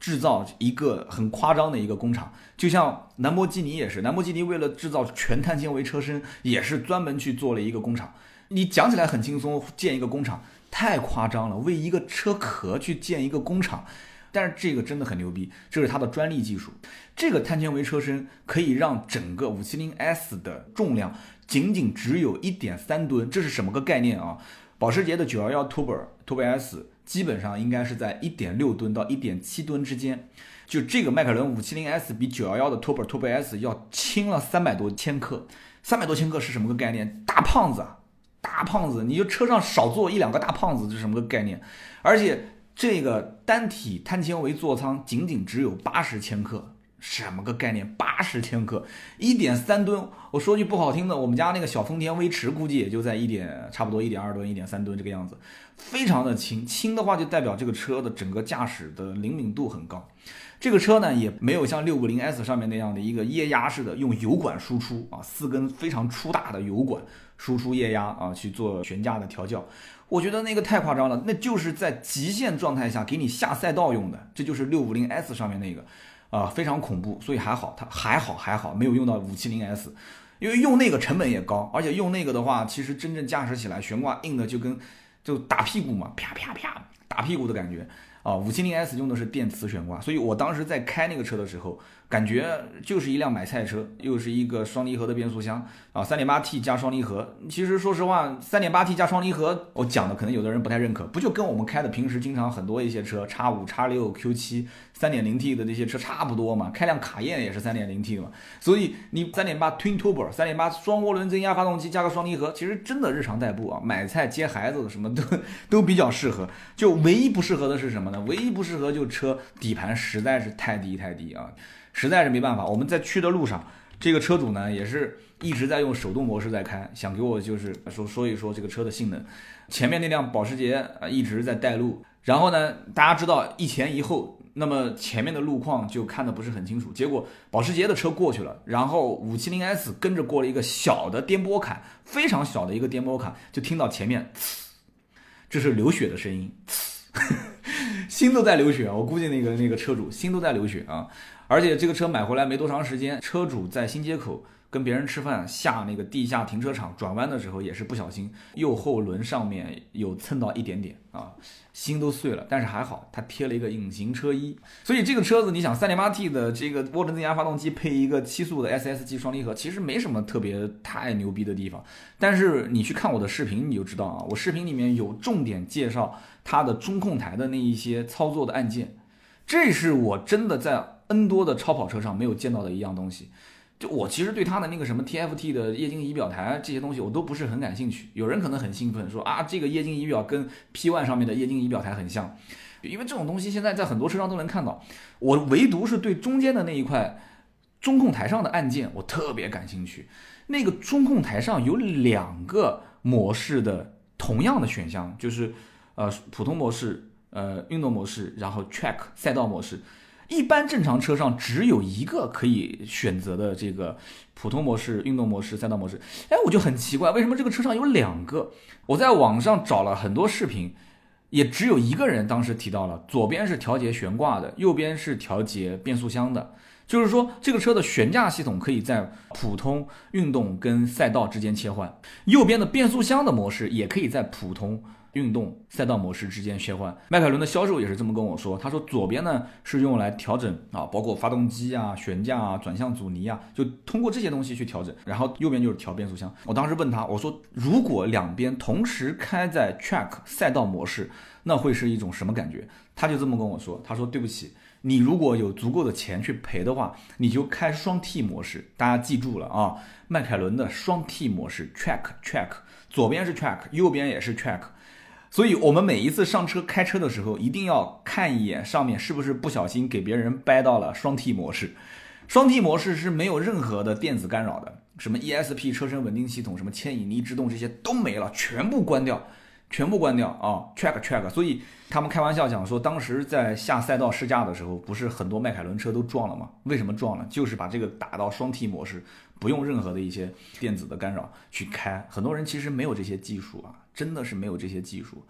制造一个很夸张的一个工厂，就像兰博基尼也是，兰博基尼为了制造全碳纤维车身也是专门去做了一个工厂。你讲起来很轻松，建一个工厂太夸张了，为一个车壳去建一个工厂，但是这个真的很牛逼，这是它的专利技术。这个碳纤维车身可以让整个五七零 S 的重量。仅仅只有一点三吨，这是什么个概念啊？保时捷的九幺幺 Turbo Turbo S 基本上应该是在一点六吨到一点七吨之间，就这个迈凯伦五七零 S 比九幺幺的 Turbo Turbo S 要轻了三百多千克，三百多千克是什么个概念？大胖子啊，大胖子，你就车上少坐一两个大胖子，这是什么个概念？而且这个单体碳纤维座舱仅仅只有八十千克。什么个概念？八十千克，一点三吨。我说句不好听的，我们家那个小丰田威驰估计也就在一点，差不多一点二吨、一点三吨这个样子，非常的轻。轻的话就代表这个车的整个驾驶的灵敏度很高。这个车呢也没有像六五零 S 上面那样的一个液压式的用油管输出啊，四根非常粗大的油管输出液压啊去做悬架的调教。我觉得那个太夸张了，那就是在极限状态下给你下赛道用的，这就是六五零 S 上面那个。啊，非常恐怖，所以还好，它还好还好，没有用到五七零 S，因为用那个成本也高，而且用那个的话，其实真正驾驶起来悬挂硬的就跟就打屁股嘛，啪啪啪打屁股的感觉啊。五七零 S 用的是电磁悬挂，所以我当时在开那个车的时候。感觉就是一辆买菜车，又是一个双离合的变速箱啊，三点八 T 加双离合。其实说实话，三点八 T 加双离合，我讲的可能有的人不太认可，不就跟我们开的平时经常很多一些车，叉五、叉六、Q 七，三点零 T 的那些车差不多嘛？开辆卡宴也是三点零 T 的嘛。所以你三点八 Twin Turbo，三点八双涡轮增压发动机加个双离合，其实真的日常代步啊，买菜接孩子什么都 都比较适合。就唯一不适合的是什么呢？唯一不适合就车底盘实在是太低太低啊。实在是没办法，我们在去的路上，这个车主呢也是一直在用手动模式在开，想给我就是说说一说这个车的性能。前面那辆保时捷啊一直在带路，然后呢，大家知道一前一后，那么前面的路况就看的不是很清楚。结果保时捷的车过去了，然后五七零 S 跟着过了一个小的颠簸坎，非常小的一个颠簸坎，就听到前面。这是流血的声音，心都在流血！我估计那个那个车主心都在流血啊！而且这个车买回来没多长时间，车主在新街口。跟别人吃饭下那个地下停车场转弯的时候，也是不小心右后轮上面有蹭到一点点啊，心都碎了。但是还好，它贴了一个隐形车衣，所以这个车子你想，3.8T 的这个涡轮增压发动机配一个七速的 SSG 双离合，其实没什么特别太牛逼的地方。但是你去看我的视频，你就知道啊，我视频里面有重点介绍它的中控台的那一些操作的按键，这是我真的在 N 多的超跑车上没有见到的一样东西。就我其实对它的那个什么 TFT 的液晶仪表台这些东西我都不是很感兴趣。有人可能很兴奋说啊，这个液晶仪表跟 P1 上面的液晶仪表台很像，因为这种东西现在在很多车上都能看到。我唯独是对中间的那一块中控台上的按键我特别感兴趣。那个中控台上有两个模式的同样的选项，就是呃普通模式、呃运动模式，然后 Track 赛道模式。一般正常车上只有一个可以选择的这个普通模式、运动模式、赛道模式。哎，我就很奇怪，为什么这个车上有两个？我在网上找了很多视频，也只有一个人当时提到了，左边是调节悬挂的，右边是调节变速箱的。就是说，这个车的悬架系统可以在普通、运动跟赛道之间切换，右边的变速箱的模式也可以在普通。运动赛道模式之间切换，迈凯伦的销售也是这么跟我说。他说左边呢是用来调整啊，包括发动机啊、悬架啊、转向阻尼啊，就通过这些东西去调整。然后右边就是调变速箱。我当时问他，我说如果两边同时开在 Track 赛道模式，那会是一种什么感觉？他就这么跟我说。他说对不起，你如果有足够的钱去赔的话，你就开双 T 模式。大家记住了啊，迈凯伦的双 T 模式，Track Track，左边是 Track，右边也是 Track。所以，我们每一次上车开车的时候，一定要看一眼上面是不是不小心给别人掰到了双 T 模式。双 T 模式是没有任何的电子干扰的，什么 ESP 车身稳定系统、什么牵引力制动这些都没了，全部关掉，全部关掉啊！Track Track。所以他们开玩笑讲说，当时在下赛道试驾的时候，不是很多迈凯伦车都撞了吗？为什么撞了？就是把这个打到双 T 模式，不用任何的一些电子的干扰去开。很多人其实没有这些技术啊。真的是没有这些技术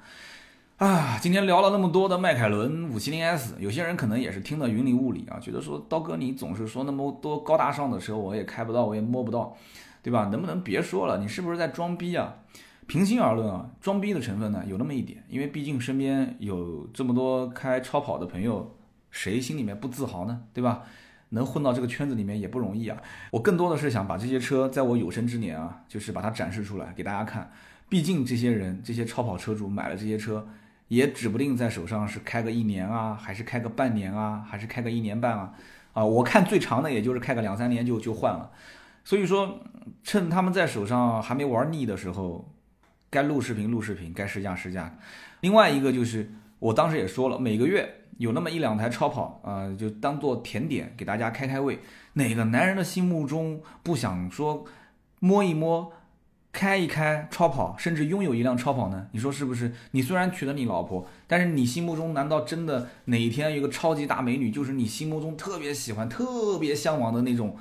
啊！今天聊了那么多的迈凯伦五七零 S，有些人可能也是听得云里雾里啊，觉得说刀哥你总是说那么多高大上的车，我也开不到，我也摸不到，对吧？能不能别说了？你是不是在装逼啊？平心而论啊，装逼的成分呢有那么一点，因为毕竟身边有这么多开超跑的朋友，谁心里面不自豪呢？对吧？能混到这个圈子里面也不容易啊！我更多的是想把这些车在我有生之年啊，就是把它展示出来给大家看。毕竟这些人，这些超跑车主买了这些车，也指不定在手上是开个一年啊，还是开个半年啊，还是开个一年半啊，啊，我看最长的也就是开个两三年就就换了。所以说，趁他们在手上还没玩腻的时候，该录视频录视频，该试驾试驾。另外一个就是，我当时也说了，每个月有那么一两台超跑啊，就当做甜点给大家开开胃。哪个男人的心目中不想说摸一摸？开一开超跑，甚至拥有一辆超跑呢？你说是不是？你虽然娶了你老婆，但是你心目中难道真的哪一天有个超级大美女，就是你心目中特别喜欢、特别向往的那种，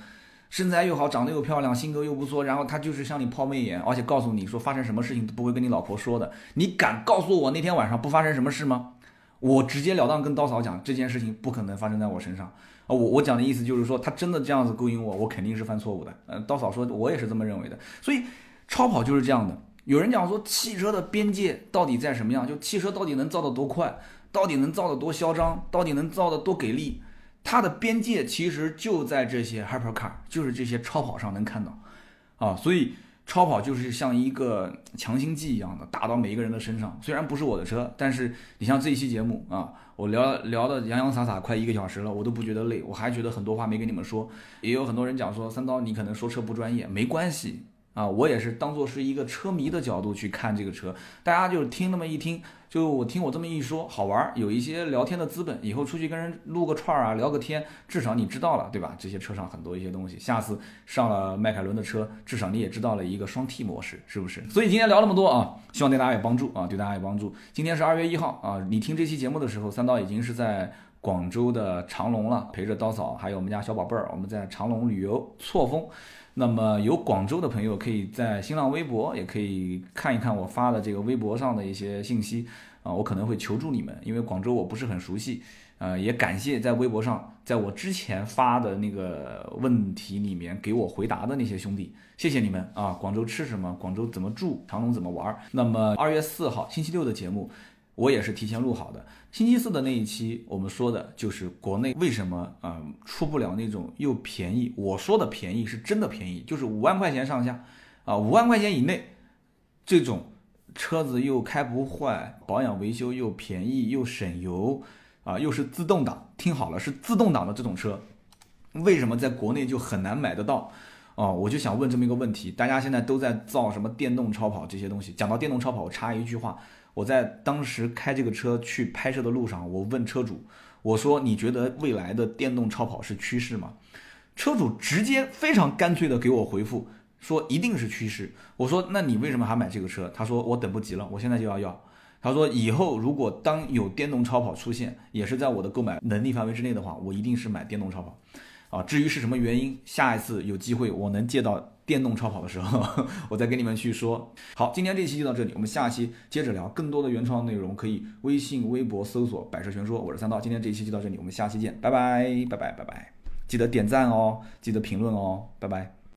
身材又好、长得又漂亮、性格又不错，然后她就是向你抛媚眼，而且告诉你说发生什么事情都不会跟你老婆说的，你敢告诉我那天晚上不发生什么事吗？我直截了当跟刀嫂讲，这件事情不可能发生在我身上啊！我我讲的意思就是说，他真的这样子勾引我，我肯定是犯错误的。呃，刀嫂说，我也是这么认为的，所以。超跑就是这样的。有人讲说，汽车的边界到底在什么样？就汽车到底能造得多快，到底能造得多嚣张，到底能造得多给力？它的边界其实就在这些 hypercar，就是这些超跑上能看到啊。所以超跑就是像一个强心剂一样的，打到每一个人的身上。虽然不是我的车，但是你像这一期节目啊，我聊聊的洋洋洒洒快一个小时了，我都不觉得累，我还觉得很多话没跟你们说。也有很多人讲说，三刀你可能说车不专业，没关系。啊，我也是当做是一个车迷的角度去看这个车，大家就听那么一听，就我听我这么一说，好玩，有一些聊天的资本，以后出去跟人撸个串儿啊，聊个天，至少你知道了，对吧？这些车上很多一些东西，下次上了迈凯伦的车，至少你也知道了一个双 T 模式，是不是？所以今天聊那么多啊，希望对大家有帮助啊，对大家有帮助。今天是二月一号啊，你听这期节目的时候，三刀已经是在。广州的长隆了，陪着刀嫂还有我们家小宝贝儿，我们在长隆旅游错峰。那么有广州的朋友可以在新浪微博也可以看一看我发的这个微博上的一些信息啊，我可能会求助你们，因为广州我不是很熟悉。呃，也感谢在微博上，在我之前发的那个问题里面给我回答的那些兄弟，谢谢你们啊！广州吃什么？广州怎么住？长隆怎么玩？那么二月四号星期六的节目，我也是提前录好的。星期四的那一期，我们说的就是国内为什么啊出不了那种又便宜？我说的便宜是真的便宜，就是五万块钱上下啊，五万块钱以内，这种车子又开不坏，保养维修又便宜又省油。啊，又是自动挡，听好了，是自动挡的这种车，为什么在国内就很难买得到？哦，我就想问这么一个问题，大家现在都在造什么电动超跑这些东西？讲到电动超跑，我插一句话，我在当时开这个车去拍摄的路上，我问车主，我说你觉得未来的电动超跑是趋势吗？车主直接非常干脆的给我回复说一定是趋势。我说那你为什么还买这个车？他说我等不及了，我现在就要要。他说：“以后如果当有电动超跑出现，也是在我的购买能力范围之内的话，我一定是买电动超跑。啊，至于是什么原因，下一次有机会我能借到电动超跑的时候，我再给你们去说。好，今天这期就到这里，我们下期接着聊更多的原创内容，可以微信、微博搜索‘百车全说’，我是三刀。今天这一期就到这里，我们下期见，拜拜，拜拜，拜拜，记得点赞哦，记得评论哦，拜拜。”